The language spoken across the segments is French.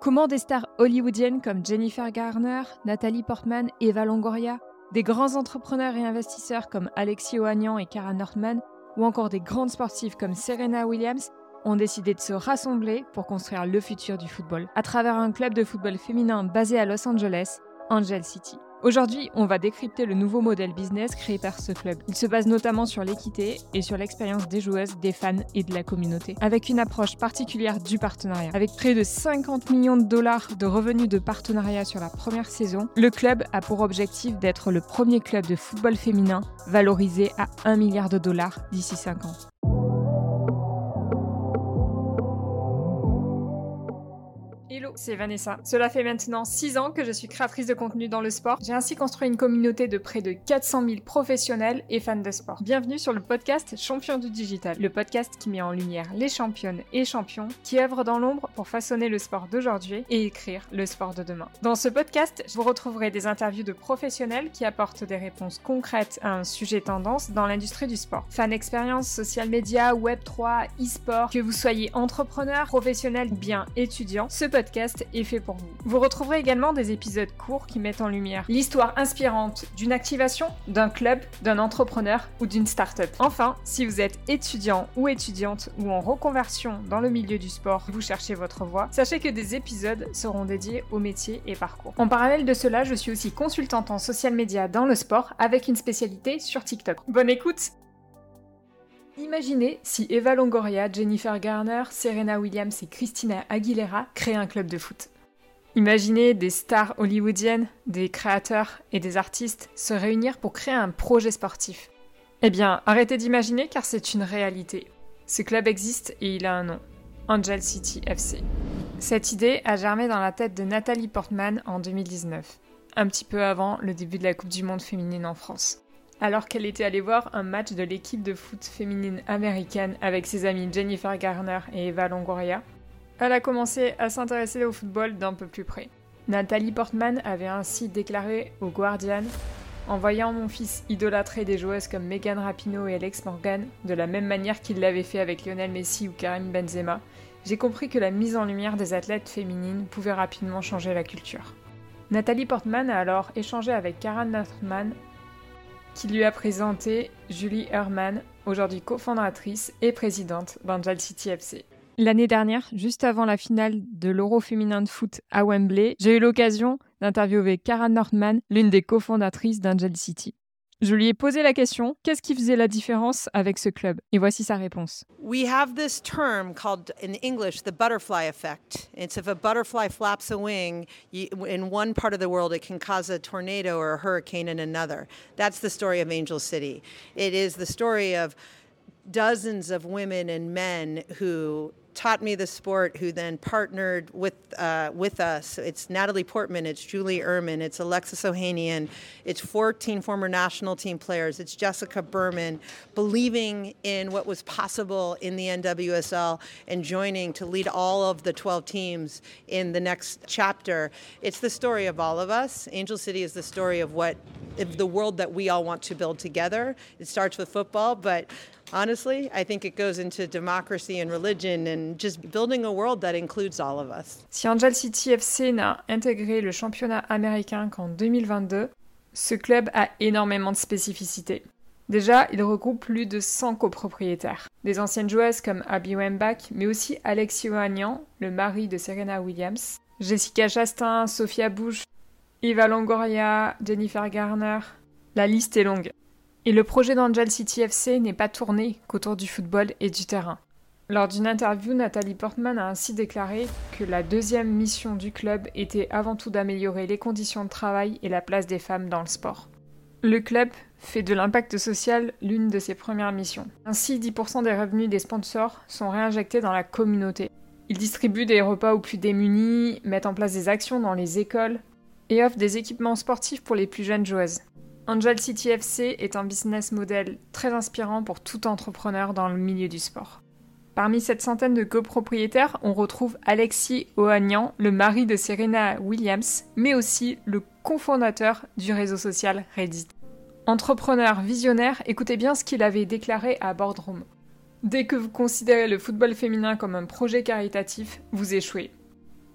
Comment des stars hollywoodiennes comme Jennifer Garner, Nathalie Portman, Eva Longoria, des grands entrepreneurs et investisseurs comme Alexis Ohanian et Kara Northman, ou encore des grandes sportives comme Serena Williams, ont décidé de se rassembler pour construire le futur du football à travers un club de football féminin basé à Los Angeles, Angel City. Aujourd'hui, on va décrypter le nouveau modèle business créé par ce club. Il se base notamment sur l'équité et sur l'expérience des joueuses, des fans et de la communauté, avec une approche particulière du partenariat. Avec près de 50 millions de dollars de revenus de partenariat sur la première saison, le club a pour objectif d'être le premier club de football féminin valorisé à 1 milliard de dollars d'ici 5 ans. C'est Vanessa. Cela fait maintenant 6 ans que je suis créatrice de contenu dans le sport. J'ai ainsi construit une communauté de près de 400 000 professionnels et fans de sport. Bienvenue sur le podcast Champion du Digital, le podcast qui met en lumière les championnes et champions qui œuvrent dans l'ombre pour façonner le sport d'aujourd'hui et écrire le sport de demain. Dans ce podcast, vous retrouverez des interviews de professionnels qui apportent des réponses concrètes à un sujet tendance dans l'industrie du sport. Fan expérience, social media, web 3, e-sport, que vous soyez entrepreneur, professionnel bien étudiant, ce podcast est fait pour vous. Vous retrouverez également des épisodes courts qui mettent en lumière l'histoire inspirante d'une activation, d'un club, d'un entrepreneur ou d'une start-up. Enfin, si vous êtes étudiant ou étudiante ou en reconversion dans le milieu du sport, vous cherchez votre voie, sachez que des épisodes seront dédiés au métier et parcours. En parallèle de cela, je suis aussi consultante en social media dans le sport avec une spécialité sur TikTok. Bonne écoute Imaginez si Eva Longoria, Jennifer Garner, Serena Williams et Christina Aguilera créaient un club de foot. Imaginez des stars hollywoodiennes, des créateurs et des artistes se réunir pour créer un projet sportif. Eh bien, arrêtez d'imaginer car c'est une réalité. Ce club existe et il a un nom. Angel City FC. Cette idée a germé dans la tête de Nathalie Portman en 2019, un petit peu avant le début de la Coupe du Monde féminine en France alors qu'elle était allée voir un match de l'équipe de foot féminine américaine avec ses amies Jennifer Garner et Eva Longoria, elle a commencé à s'intéresser au football d'un peu plus près. Nathalie Portman avait ainsi déclaré au Guardian En voyant mon fils idolâtrer des joueuses comme Megan Rapinoe et Alex Morgan, de la même manière qu'il l'avait fait avec Lionel Messi ou Karim Benzema, j'ai compris que la mise en lumière des athlètes féminines pouvait rapidement changer la culture. Nathalie Portman a alors échangé avec Karen Northman, qui lui a présenté Julie Herman, aujourd'hui cofondatrice et présidente d'Angel City FC. L'année dernière, juste avant la finale de l'Euro féminin de foot à Wembley, j'ai eu l'occasion d'interviewer Karen Northman, l'une des cofondatrices d'Angel City. Je lui ai posé la question, qu'est-ce qui faisait la différence avec ce club Et voici sa réponse. We have this term called in English the butterfly effect. It's if a butterfly flaps a wing in one part of the world, it can cause a tornado or a hurricane in another. That's the story of Angel City. It is the story of dozens of women and men who taught me the sport, who then partnered with uh, with us. It's Natalie Portman, it's Julie Ehrman, it's Alexis Ohanian, it's 14 former national team players, it's Jessica Berman, believing in what was possible in the NWSL and joining to lead all of the 12 teams in the next chapter. It's the story of all of us. Angel City is the story of what of the world that we all want to build together. It starts with football, but Honestly, I think it goes into democracy and religion and just building a world that includes all of us. Si Angel City FC n'a intégré le championnat américain qu'en 2022, ce club a énormément de spécificités. Déjà, il regroupe plus de 100 copropriétaires. Des anciennes joueuses comme Abby Wembach, mais aussi Alexis Ohanian, le mari de Serena Williams, Jessica Chastain, Sophia Bush, Eva Longoria, Jennifer Garner. La liste est longue. Et le projet d'Angel City FC n'est pas tourné qu'autour du football et du terrain. Lors d'une interview, Nathalie Portman a ainsi déclaré que la deuxième mission du club était avant tout d'améliorer les conditions de travail et la place des femmes dans le sport. Le club fait de l'impact social l'une de ses premières missions. Ainsi, 10% des revenus des sponsors sont réinjectés dans la communauté. Il distribue des repas aux plus démunis, met en place des actions dans les écoles et offre des équipements sportifs pour les plus jeunes joueuses. Angel City FC est un business model très inspirant pour tout entrepreneur dans le milieu du sport. Parmi cette centaine de copropriétaires, on retrouve Alexis Ohanian, le mari de Serena Williams, mais aussi le cofondateur du réseau social Reddit. Entrepreneur visionnaire, écoutez bien ce qu'il avait déclaré à Boardroom. Dès que vous considérez le football féminin comme un projet caritatif, vous échouez.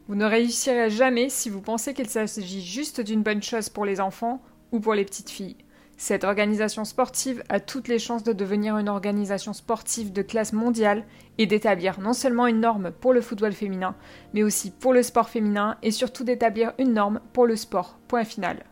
Vous ne réussirez jamais si vous pensez qu'il s'agit juste d'une bonne chose pour les enfants ou pour les petites filles. Cette organisation sportive a toutes les chances de devenir une organisation sportive de classe mondiale et d'établir non seulement une norme pour le football féminin, mais aussi pour le sport féminin et surtout d'établir une norme pour le sport. Point final.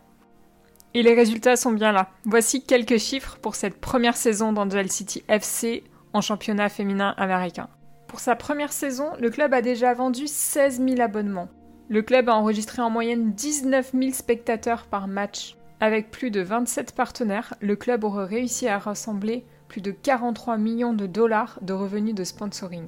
Et les résultats sont bien là. Voici quelques chiffres pour cette première saison d'Angel City FC en championnat féminin américain. Pour sa première saison, le club a déjà vendu 16 000 abonnements. Le club a enregistré en moyenne 19 000 spectateurs par match. Avec plus de 27 partenaires, le club aurait réussi à rassembler plus de 43 millions de dollars de revenus de sponsoring.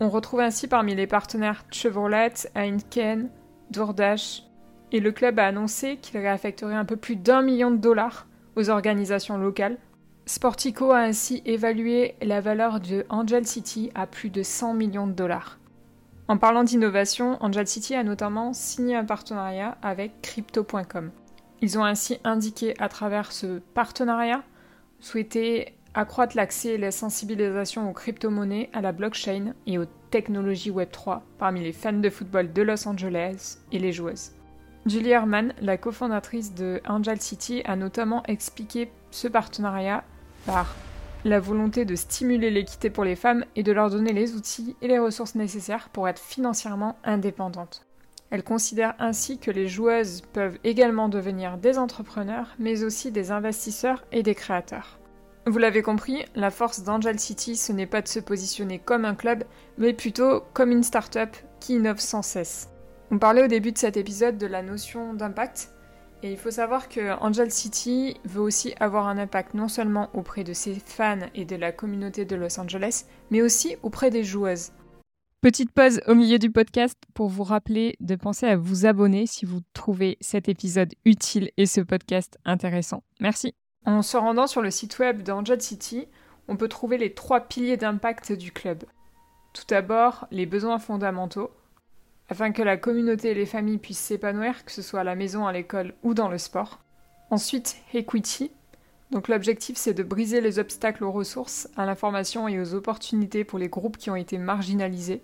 On retrouve ainsi parmi les partenaires Chevrolet, Heineken, DoorDash, et le club a annoncé qu'il réaffecterait un peu plus d'un million de dollars aux organisations locales. Sportico a ainsi évalué la valeur de Angel City à plus de 100 millions de dollars. En parlant d'innovation, Angel City a notamment signé un partenariat avec Crypto.com. Ils ont ainsi indiqué à travers ce partenariat souhaiter accroître l'accès et la sensibilisation aux crypto-monnaies, à la blockchain et aux technologies Web3 parmi les fans de football de Los Angeles et les joueuses. Julie Herman, la cofondatrice de Angel City, a notamment expliqué ce partenariat par la volonté de stimuler l'équité pour les femmes et de leur donner les outils et les ressources nécessaires pour être financièrement indépendantes. Elle considère ainsi que les joueuses peuvent également devenir des entrepreneurs, mais aussi des investisseurs et des créateurs. Vous l'avez compris, la force d'Angel City, ce n'est pas de se positionner comme un club, mais plutôt comme une start-up qui innove sans cesse. On parlait au début de cet épisode de la notion d'impact. Et il faut savoir que Angel City veut aussi avoir un impact non seulement auprès de ses fans et de la communauté de Los Angeles, mais aussi auprès des joueuses. Petite pause au milieu du podcast pour vous rappeler de penser à vous abonner si vous trouvez cet épisode utile et ce podcast intéressant. Merci. En se rendant sur le site web d'Angel City, on peut trouver les trois piliers d'impact du club. Tout d'abord, les besoins fondamentaux, afin que la communauté et les familles puissent s'épanouir, que ce soit à la maison, à l'école ou dans le sport. Ensuite, equity. Donc l'objectif c'est de briser les obstacles aux ressources, à l'information et aux opportunités pour les groupes qui ont été marginalisés.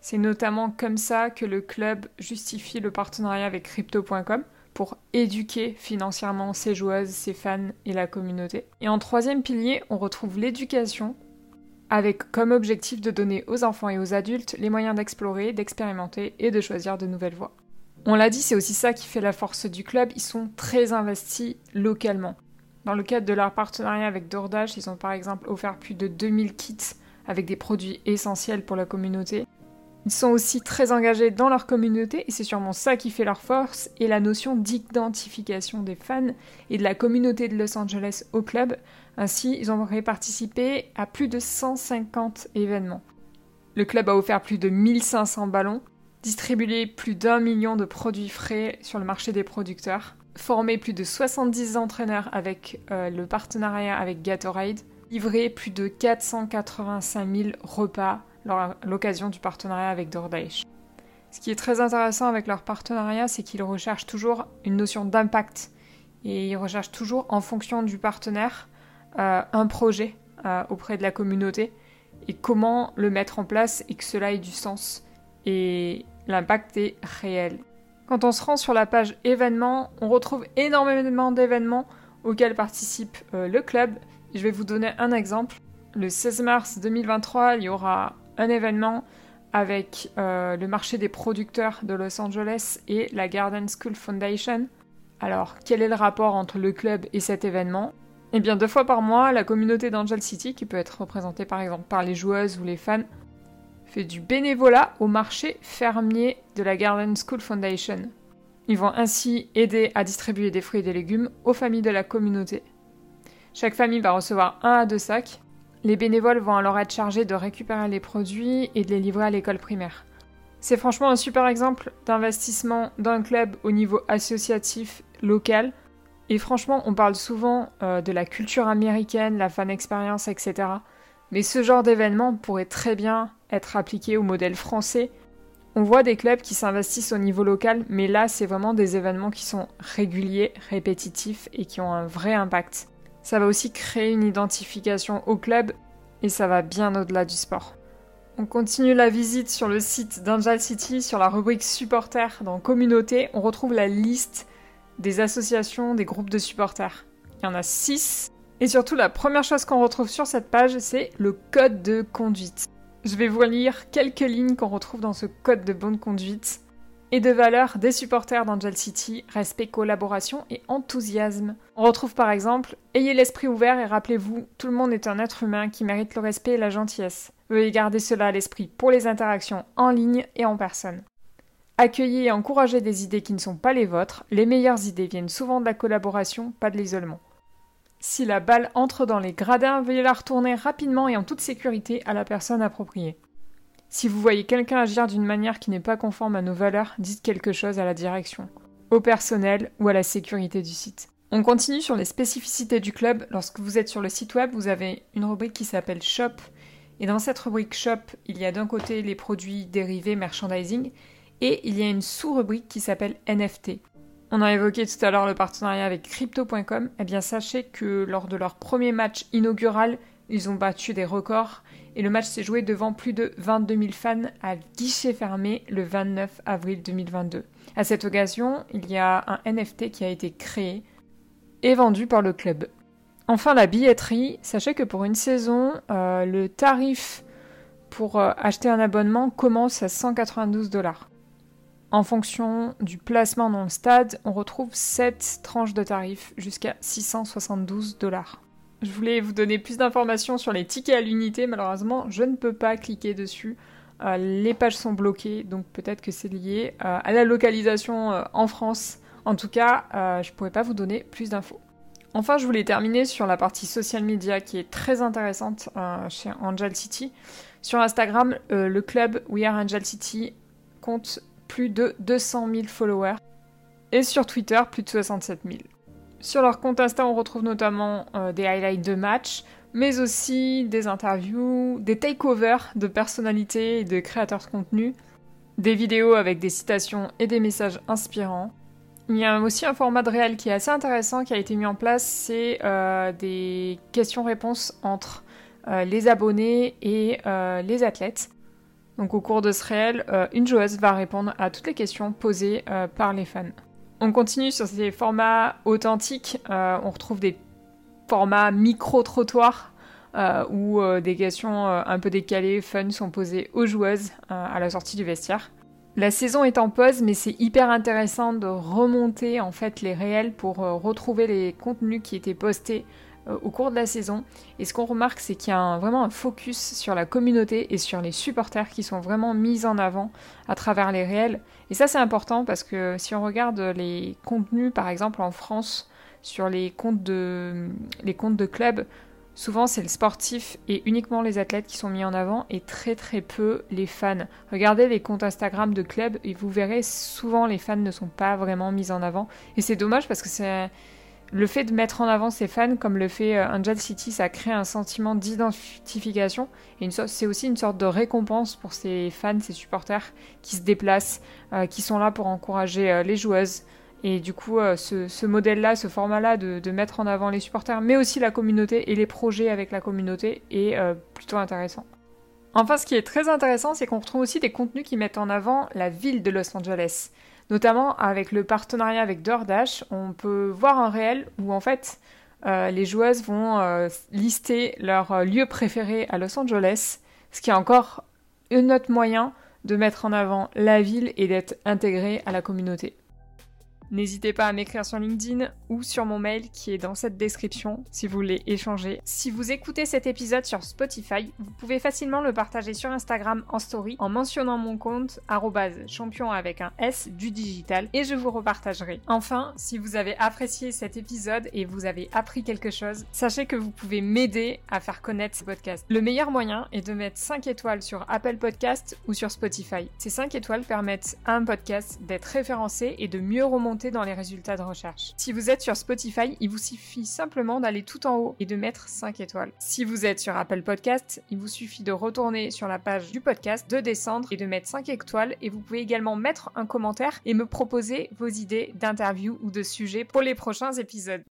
C'est notamment comme ça que le club justifie le partenariat avec crypto.com pour éduquer financièrement ses joueuses, ses fans et la communauté. Et en troisième pilier, on retrouve l'éducation avec comme objectif de donner aux enfants et aux adultes les moyens d'explorer, d'expérimenter et de choisir de nouvelles voies. On l'a dit, c'est aussi ça qui fait la force du club, ils sont très investis localement. Dans le cadre de leur partenariat avec DoorDash, ils ont par exemple offert plus de 2000 kits avec des produits essentiels pour la communauté. Ils sont aussi très engagés dans leur communauté et c'est sûrement ça qui fait leur force et la notion d'identification des fans et de la communauté de Los Angeles au club. Ainsi, ils auraient participé à plus de 150 événements. Le club a offert plus de 1500 ballons, distribué plus d'un million de produits frais sur le marché des producteurs, formé plus de 70 entraîneurs avec euh, le partenariat avec Gatorade, livré plus de 485 000 repas l'occasion du partenariat avec DoorDash. Ce qui est très intéressant avec leur partenariat, c'est qu'ils recherchent toujours une notion d'impact et ils recherchent toujours en fonction du partenaire euh, un projet euh, auprès de la communauté et comment le mettre en place et que cela ait du sens et l'impact est réel. Quand on se rend sur la page événements, on retrouve énormément d'événements auxquels participe euh, le club. Je vais vous donner un exemple. Le 16 mars 2023, il y aura un événement avec euh, le marché des producteurs de Los Angeles et la Garden School Foundation. Alors, quel est le rapport entre le club et cet événement? Eh bien, deux fois par mois, la communauté d'Angel City, qui peut être représentée par exemple par les joueuses ou les fans, fait du bénévolat au marché fermier de la Garden School Foundation. Ils vont ainsi aider à distribuer des fruits et des légumes aux familles de la communauté. Chaque famille va recevoir un à deux sacs les bénévoles vont alors être chargés de récupérer les produits et de les livrer à l'école primaire. C'est franchement un super exemple d'investissement d'un club au niveau associatif local. Et franchement, on parle souvent euh, de la culture américaine, la fan expérience, etc. Mais ce genre d'événement pourrait très bien être appliqué au modèle français. On voit des clubs qui s'investissent au niveau local, mais là, c'est vraiment des événements qui sont réguliers, répétitifs et qui ont un vrai impact. Ça va aussi créer une identification au club et ça va bien au-delà du sport. On continue la visite sur le site d'Angel City, sur la rubrique supporters dans communauté. On retrouve la liste des associations, des groupes de supporters. Il y en a 6. Et surtout, la première chose qu'on retrouve sur cette page, c'est le code de conduite. Je vais vous lire quelques lignes qu'on retrouve dans ce code de bonne conduite et de valeurs des supporters d'Angel City, respect, collaboration et enthousiasme. On retrouve par exemple Ayez l'esprit ouvert et rappelez-vous, tout le monde est un être humain qui mérite le respect et la gentillesse. Veuillez garder cela à l'esprit pour les interactions en ligne et en personne. Accueillez et encouragez des idées qui ne sont pas les vôtres. Les meilleures idées viennent souvent de la collaboration, pas de l'isolement. Si la balle entre dans les gradins, veuillez la retourner rapidement et en toute sécurité à la personne appropriée. Si vous voyez quelqu'un agir d'une manière qui n'est pas conforme à nos valeurs, dites quelque chose à la direction, au personnel ou à la sécurité du site. On continue sur les spécificités du club. Lorsque vous êtes sur le site web, vous avez une rubrique qui s'appelle Shop et dans cette rubrique Shop, il y a d'un côté les produits dérivés merchandising et il y a une sous-rubrique qui s'appelle NFT. On a évoqué tout à l'heure le partenariat avec crypto.com. Eh bien, sachez que lors de leur premier match inaugural, ils ont battu des records et le match s'est joué devant plus de 22 000 fans à guichet fermé le 29 avril 2022. À cette occasion, il y a un NFT qui a été créé et vendu par le club. Enfin, la billetterie. Sachez que pour une saison, euh, le tarif pour euh, acheter un abonnement commence à 192 dollars. En fonction du placement dans le stade, on retrouve 7 tranches de tarifs jusqu'à 672 dollars. Je voulais vous donner plus d'informations sur les tickets à l'unité, malheureusement je ne peux pas cliquer dessus. Euh, les pages sont bloquées, donc peut-être que c'est lié à la localisation en France. En tout cas, je ne pourrais pas vous donner plus d'infos. Enfin, je voulais terminer sur la partie social media qui est très intéressante euh, chez Angel City. Sur Instagram, euh, le club We Are Angel City compte plus de 200 000 followers et sur Twitter, plus de 67 000. Sur leur compte Insta, on retrouve notamment euh, des highlights de matchs, mais aussi des interviews, des takeovers de personnalités et de créateurs de contenu, des vidéos avec des citations et des messages inspirants, il y a aussi un format de réel qui est assez intéressant qui a été mis en place, c'est euh, des questions-réponses entre euh, les abonnés et les athlètes. Donc au cours de ce réel, une joueuse va répondre à toutes les questions posées par les fans. On continue sur ces formats authentiques, on retrouve des formats micro-trottoirs où des questions un peu décalées, fun, sont posées aux joueuses à la sortie du vestiaire. La saison est en pause, mais c'est hyper intéressant de remonter en fait les réels pour euh, retrouver les contenus qui étaient postés euh, au cours de la saison. Et ce qu'on remarque, c'est qu'il y a vraiment un focus sur la communauté et sur les supporters qui sont vraiment mis en avant à travers les réels. Et ça, c'est important parce que si on regarde les contenus, par exemple en France, sur les comptes de, les comptes de clubs, Souvent, c'est le sportif et uniquement les athlètes qui sont mis en avant et très très peu les fans. Regardez les comptes Instagram de clubs et vous verrez souvent les fans ne sont pas vraiment mis en avant. Et c'est dommage parce que c'est le fait de mettre en avant ces fans, comme le fait euh, Angel City, ça crée un sentiment d'identification et c'est aussi une sorte de récompense pour ces fans, ces supporters qui se déplacent, euh, qui sont là pour encourager euh, les joueuses, et du coup, ce, modèle-là, ce format-là de, mettre en avant les supporters, mais aussi la communauté et les projets avec la communauté est plutôt intéressant. Enfin, ce qui est très intéressant, c'est qu'on retrouve aussi des contenus qui mettent en avant la ville de Los Angeles. Notamment avec le partenariat avec DoorDash, on peut voir un réel où en fait euh, les joueuses vont lister leur lieu préféré à Los Angeles, ce qui est encore un autre moyen de mettre en avant la ville et d'être intégré à la communauté. N'hésitez pas à m'écrire sur LinkedIn ou sur mon mail qui est dans cette description si vous voulez échanger. Si vous écoutez cet épisode sur Spotify, vous pouvez facilement le partager sur Instagram en story en mentionnant mon compte champion avec un S du digital et je vous repartagerai. Enfin, si vous avez apprécié cet épisode et vous avez appris quelque chose, sachez que vous pouvez m'aider à faire connaître ce podcast. Le meilleur moyen est de mettre 5 étoiles sur Apple Podcast ou sur Spotify. Ces 5 étoiles permettent à un podcast d'être référencé et de mieux remonter dans les résultats de recherche. Si vous êtes sur Spotify, il vous suffit simplement d'aller tout en haut et de mettre 5 étoiles. Si vous êtes sur Apple Podcast, il vous suffit de retourner sur la page du podcast, de descendre et de mettre 5 étoiles et vous pouvez également mettre un commentaire et me proposer vos idées d'interview ou de sujets pour les prochains épisodes.